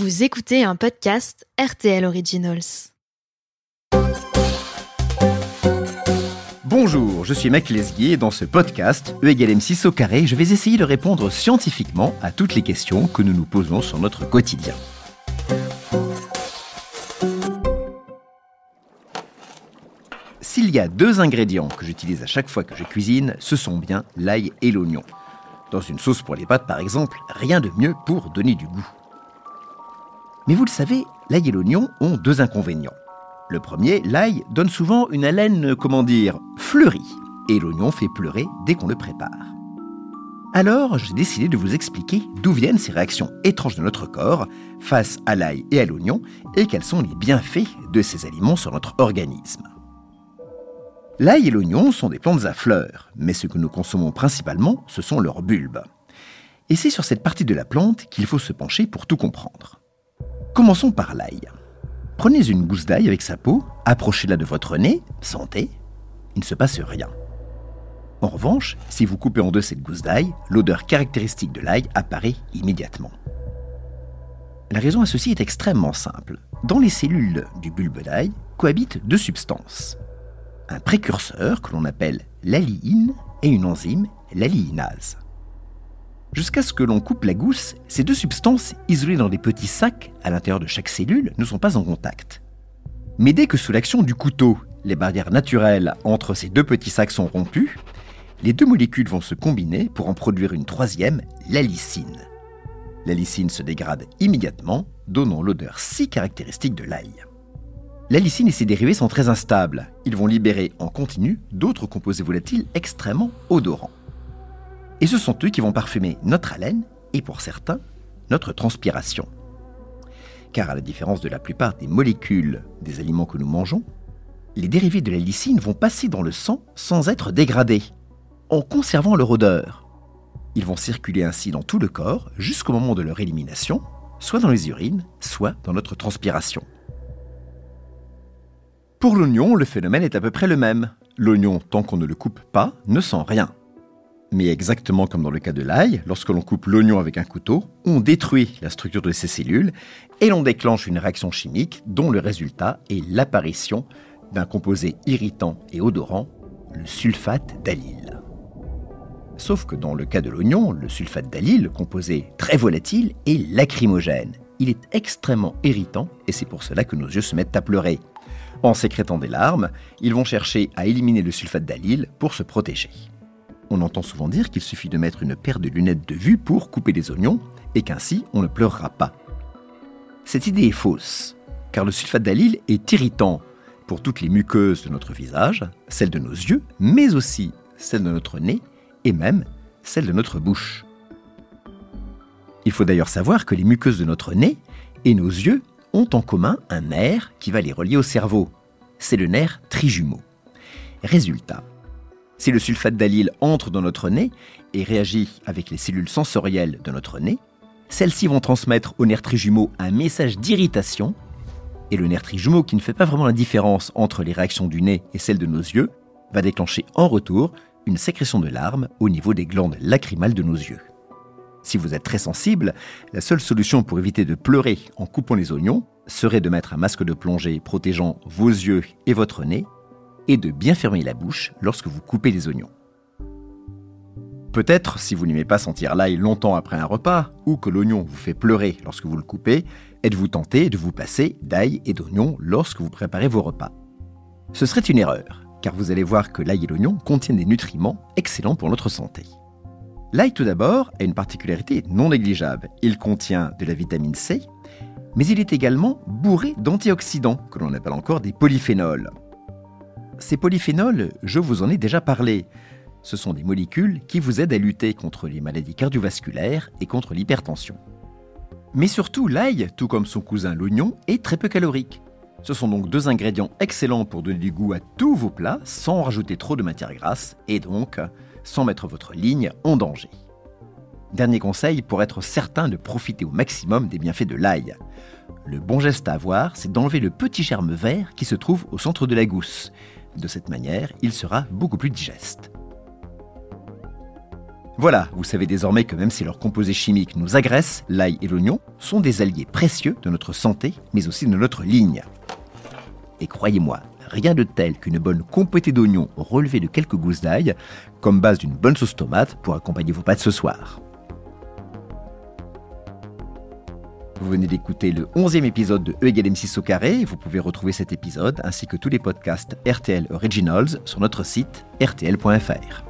Vous écoutez un podcast RTL Originals. Bonjour, je suis Mac Lesguier et dans ce podcast, E égale M6 au carré, je vais essayer de répondre scientifiquement à toutes les questions que nous nous posons sur notre quotidien. S'il y a deux ingrédients que j'utilise à chaque fois que je cuisine, ce sont bien l'ail et l'oignon. Dans une sauce pour les pâtes par exemple, rien de mieux pour donner du goût. Mais vous le savez, l'ail et l'oignon ont deux inconvénients. Le premier, l'ail donne souvent une haleine, comment dire, fleurie, et l'oignon fait pleurer dès qu'on le prépare. Alors, j'ai décidé de vous expliquer d'où viennent ces réactions étranges de notre corps face à l'ail et à l'oignon, et quels sont les bienfaits de ces aliments sur notre organisme. L'ail et l'oignon sont des plantes à fleurs, mais ce que nous consommons principalement, ce sont leurs bulbes. Et c'est sur cette partie de la plante qu'il faut se pencher pour tout comprendre. Commençons par l'ail. Prenez une gousse d'ail avec sa peau, approchez-la de votre nez, sentez, il ne se passe rien. En revanche, si vous coupez en deux cette gousse d'ail, l'odeur caractéristique de l'ail apparaît immédiatement. La raison à ceci est extrêmement simple. Dans les cellules du bulbe d'ail cohabitent deux substances. Un précurseur que l'on appelle l'alliine et une enzyme, l'alliinase. Jusqu'à ce que l'on coupe la gousse, ces deux substances, isolées dans des petits sacs à l'intérieur de chaque cellule, ne sont pas en contact. Mais dès que sous l'action du couteau, les barrières naturelles entre ces deux petits sacs sont rompues, les deux molécules vont se combiner pour en produire une troisième, la lysine. La lysine se dégrade immédiatement, donnant l'odeur si caractéristique de l'ail. La lysine et ses dérivés sont très instables. Ils vont libérer en continu d'autres composés volatiles extrêmement odorants. Et ce sont eux qui vont parfumer notre haleine et pour certains, notre transpiration. Car à la différence de la plupart des molécules des aliments que nous mangeons, les dérivés de la lysine vont passer dans le sang sans être dégradés, en conservant leur odeur. Ils vont circuler ainsi dans tout le corps jusqu'au moment de leur élimination, soit dans les urines, soit dans notre transpiration. Pour l'oignon, le phénomène est à peu près le même. L'oignon, tant qu'on ne le coupe pas, ne sent rien. Mais exactement comme dans le cas de l'ail, lorsque l'on coupe l'oignon avec un couteau, on détruit la structure de ces cellules et l'on déclenche une réaction chimique dont le résultat est l'apparition d'un composé irritant et odorant, le sulfate d'allyle. Sauf que dans le cas de l'oignon, le sulfate d'allyle, composé très volatile, est lacrymogène. Il est extrêmement irritant et c'est pour cela que nos yeux se mettent à pleurer. En sécrétant des larmes, ils vont chercher à éliminer le sulfate d'allyle pour se protéger on entend souvent dire qu'il suffit de mettre une paire de lunettes de vue pour couper les oignons et qu'ainsi on ne pleurera pas. Cette idée est fausse, car le sulfate d'allyle est irritant pour toutes les muqueuses de notre visage, celles de nos yeux, mais aussi celles de notre nez et même celles de notre bouche. Il faut d'ailleurs savoir que les muqueuses de notre nez et nos yeux ont en commun un nerf qui va les relier au cerveau. C'est le nerf trijumeau. Résultat, si le sulfate d'allyle entre dans notre nez et réagit avec les cellules sensorielles de notre nez, celles-ci vont transmettre au nerf trijumeau un message d'irritation, et le nerf trijumeau, qui ne fait pas vraiment la différence entre les réactions du nez et celles de nos yeux, va déclencher en retour une sécrétion de larmes au niveau des glandes lacrymales de nos yeux. Si vous êtes très sensible, la seule solution pour éviter de pleurer en coupant les oignons serait de mettre un masque de plongée protégeant vos yeux et votre nez et de bien fermer la bouche lorsque vous coupez les oignons. Peut-être, si vous n'aimez pas sentir l'ail longtemps après un repas, ou que l'oignon vous fait pleurer lorsque vous le coupez, êtes-vous tenté de vous passer d'ail et d'oignon lorsque vous préparez vos repas? Ce serait une erreur, car vous allez voir que l'ail et l'oignon contiennent des nutriments excellents pour notre santé. L'ail tout d'abord a une particularité non négligeable. Il contient de la vitamine C, mais il est également bourré d'antioxydants, que l'on appelle encore des polyphénols. Ces polyphénols, je vous en ai déjà parlé. Ce sont des molécules qui vous aident à lutter contre les maladies cardiovasculaires et contre l'hypertension. Mais surtout, l'ail, tout comme son cousin l'oignon, est très peu calorique. Ce sont donc deux ingrédients excellents pour donner du goût à tous vos plats sans rajouter trop de matière grasse et donc sans mettre votre ligne en danger. Dernier conseil pour être certain de profiter au maximum des bienfaits de l'ail. Le bon geste à avoir, c'est d'enlever le petit germe vert qui se trouve au centre de la gousse. De cette manière, il sera beaucoup plus digeste. Voilà, vous savez désormais que même si leurs composés chimiques nous agressent, l'ail et l'oignon sont des alliés précieux de notre santé, mais aussi de notre ligne. Et croyez-moi, rien de tel qu'une bonne compotée d'oignons relevée de quelques gousses d'ail comme base d'une bonne sauce tomate pour accompagner vos pâtes ce soir. Vous venez d'écouter le 11e épisode de E égale M6 au carré. Vous pouvez retrouver cet épisode ainsi que tous les podcasts RTL Originals sur notre site rtl.fr.